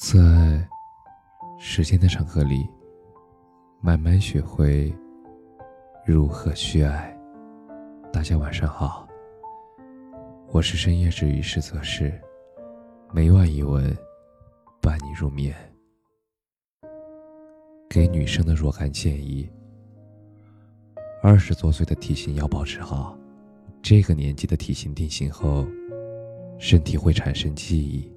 在时间的长河里，慢慢学会如何去爱。大家晚上好，我是深夜治愈师泽是，每晚一文伴你入眠。给女生的若干建议：二十多岁的体型要保持好，这个年纪的体型定型后，身体会产生记忆。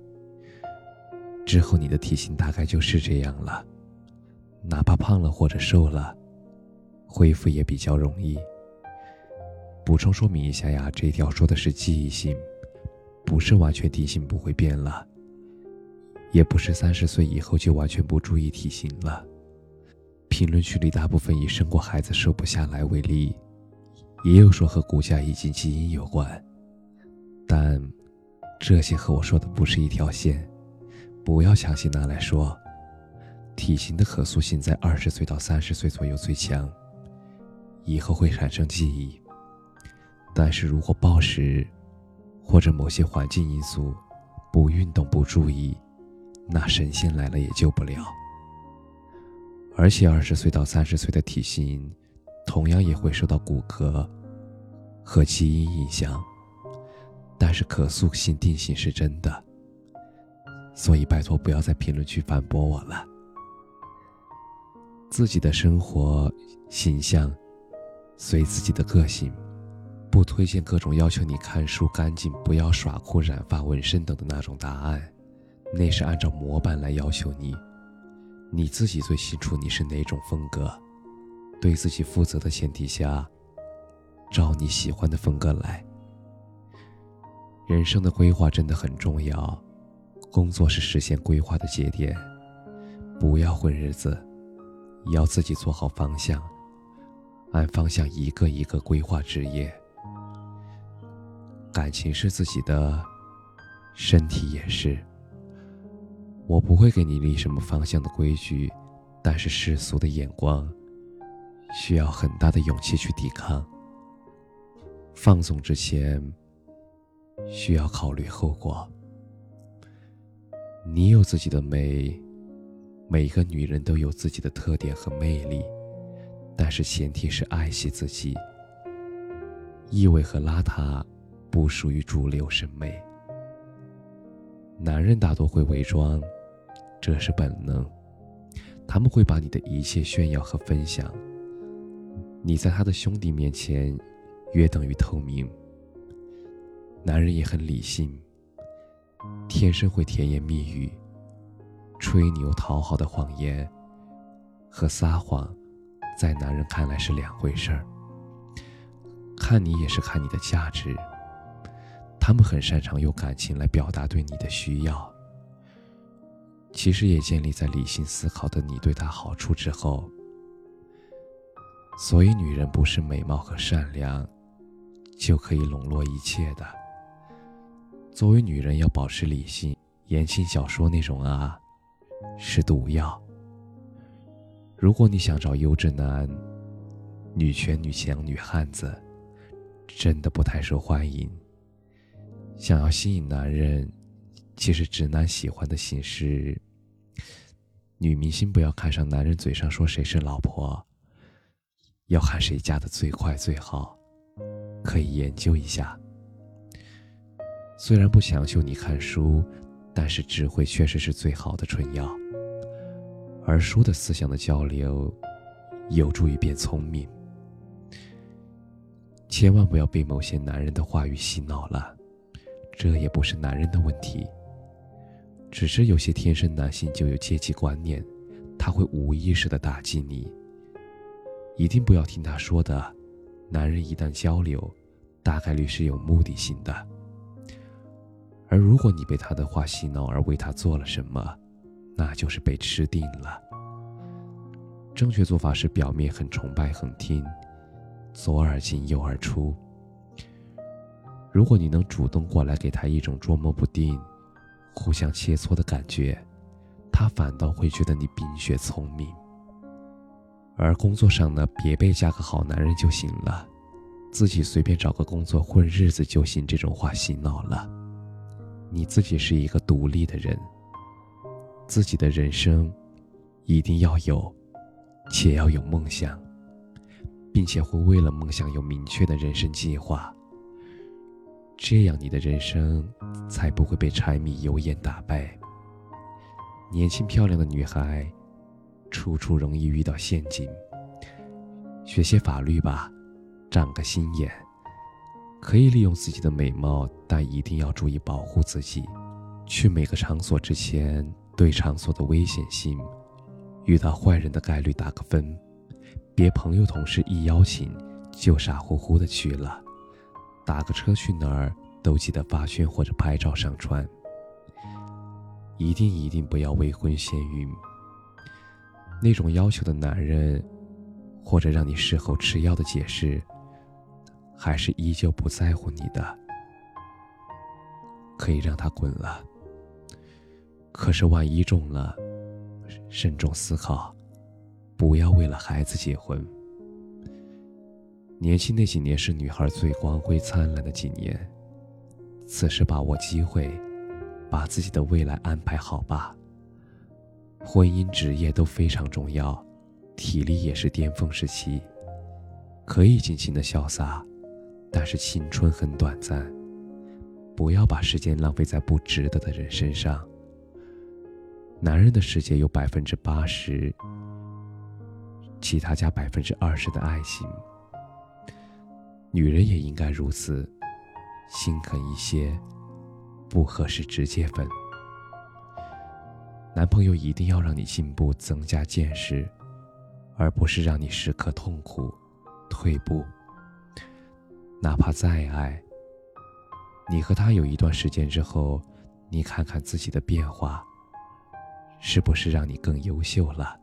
之后你的体型大概就是这样了，哪怕胖了或者瘦了，恢复也比较容易。补充说明一下呀，这条说的是记忆性，不是完全体型不会变了，也不是三十岁以后就完全不注意体型了。评论区里大部分以生过孩子瘦不下来为例，也有说和骨架以及基因有关，但这些和我说的不是一条线。不要强行拿来说，体型的可塑性在二十岁到三十岁左右最强，以后会产生记忆。但是如果暴食，或者某些环境因素，不运动不注意，那神仙来了也救不了。而且二十岁到三十岁的体型，同样也会受到骨骼和基因影响，但是可塑性定型是真的。所以，拜托不要在评论区反驳我了。自己的生活形象，随自己的个性，不推荐各种要求你看书干净、不要耍酷、染发、纹身等的那种答案，那是按照模板来要求你。你自己最清楚你是哪种风格，对自己负责的前提下，照你喜欢的风格来。人生的规划真的很重要。工作是实现规划的节点，不要混日子，要自己做好方向，按方向一个一个规划职业。感情是自己的，身体也是。我不会给你立什么方向的规矩，但是世俗的眼光，需要很大的勇气去抵抗。放纵之前，需要考虑后果。你有自己的美，每个女人都有自己的特点和魅力，但是前提是爱惜自己。异味和邋遢不属于主流审美。男人大多会伪装，这是本能，他们会把你的一切炫耀和分享。你在他的兄弟面前，约等于透明。男人也很理性。天生会甜言蜜语、吹牛讨好的谎言和撒谎，在男人看来是两回事儿。看你也是看你的价值。他们很擅长用感情来表达对你的需要，其实也建立在理性思考的你对他好处之后。所以，女人不是美貌和善良就可以笼络一切的。作为女人，要保持理性。言情小说那种啊，是毒药。如果你想找优质男，女权、女强、女汉子，真的不太受欢迎。想要吸引男人，其实直男喜欢的形式。女明星不要看上男人嘴上说谁是老婆，要看谁嫁的最快最好，可以研究一下。虽然不强求你看书，但是智慧确实是最好的春药。而书的思想的交流，有助于变聪明。千万不要被某些男人的话语洗脑了，这也不是男人的问题，只是有些天生男性就有阶级观念，他会无意识的打击你。一定不要听他说的，男人一旦交流，大概率是有目的性的。而如果你被他的话洗脑而为他做了什么，那就是被吃定了。正确做法是表面很崇拜、很听，左耳进右耳出。如果你能主动过来给他一种捉摸不定、互相切磋的感觉，他反倒会觉得你冰雪聪明。而工作上呢，别被嫁个好男人就行了，自己随便找个工作混日子就行，这种话洗脑了。你自己是一个独立的人，自己的人生一定要有，且要有梦想，并且会为了梦想有明确的人生计划。这样，你的人生才不会被柴米油盐打败。年轻漂亮的女孩，处处容易遇到陷阱。学些法律吧，长个心眼。可以利用自己的美貌，但一定要注意保护自己。去每个场所之前，对场所的危险性、遇到坏人的概率打个分。别朋友同事一邀请，就傻乎乎的去了。打个车去哪儿都记得发圈或者拍照上传。一定一定不要未婚先孕。那种要求的男人，或者让你事后吃药的解释，还是依旧不在乎你的，可以让他滚了。可是万一中了，慎重思考，不要为了孩子结婚。年轻那几年是女孩最光辉灿烂的几年，此时把握机会，把自己的未来安排好吧。婚姻、职业都非常重要，体力也是巅峰时期，可以尽情的潇洒，但是青春很短暂，不要把时间浪费在不值得的人身上。男人的世界有百分之八十，其他加百分之二十的爱情。女人也应该如此，心狠一些，不合适直接分。男朋友一定要让你进步，增加见识，而不是让你时刻痛苦、退步。哪怕再爱，你和他有一段时间之后，你看看自己的变化，是不是让你更优秀了，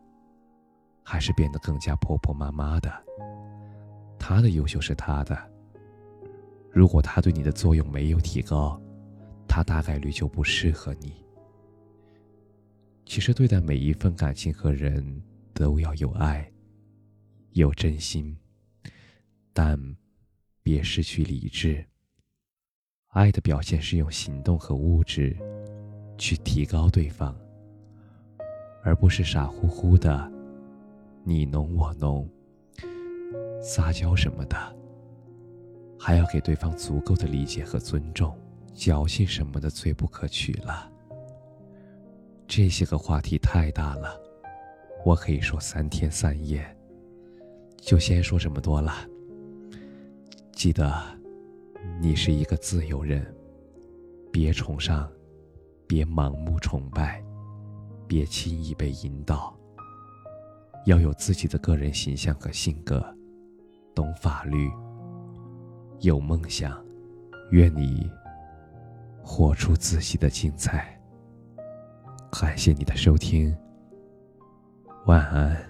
还是变得更加婆婆妈妈的？他的优秀是他的。如果他对你的作用没有提高，他大概率就不适合你。其实对待每一份感情和人都要有爱，有真心，但别失去理智。爱的表现是用行动和物质去提高对方，而不是傻乎乎的你侬我侬。撒娇什么的，还要给对方足够的理解和尊重。矫情什么的最不可取了。这些个话题太大了，我可以说三天三夜。就先说这么多了。记得，你是一个自由人，别崇尚，别盲目崇拜，别轻易被引导。要有自己的个人形象和性格。懂法律，有梦想，愿你活出自己的精彩。感谢你的收听，晚安。